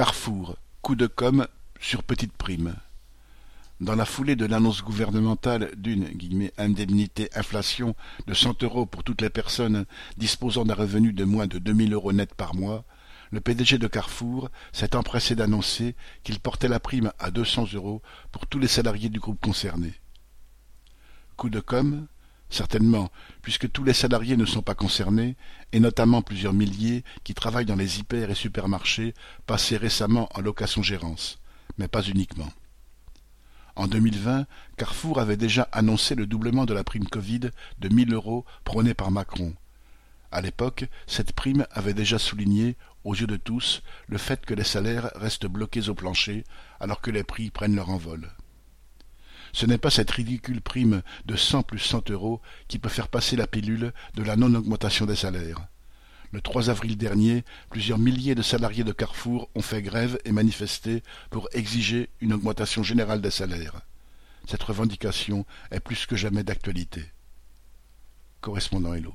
Carrefour, coup de com' sur petite prime. Dans la foulée de l'annonce gouvernementale d'une « indemnité inflation » de cent euros pour toutes les personnes disposant d'un revenu de moins de deux mille euros net par mois, le PDG de Carrefour s'est empressé d'annoncer qu'il portait la prime à deux cents euros pour tous les salariés du groupe concerné. Coup de com', Certainement, puisque tous les salariés ne sont pas concernés, et notamment plusieurs milliers qui travaillent dans les hyper et supermarchés passés récemment en location-gérance, mais pas uniquement. En 2020, Carrefour avait déjà annoncé le doublement de la prime Covid de 1000 euros prônée par Macron. À l'époque, cette prime avait déjà souligné, aux yeux de tous, le fait que les salaires restent bloqués au plancher alors que les prix prennent leur envol. Ce n'est pas cette ridicule prime de cent plus cent euros qui peut faire passer la pilule de la non-augmentation des salaires. Le 3 avril dernier, plusieurs milliers de salariés de Carrefour ont fait grève et manifesté pour exiger une augmentation générale des salaires. Cette revendication est plus que jamais d'actualité. Correspondant Hello.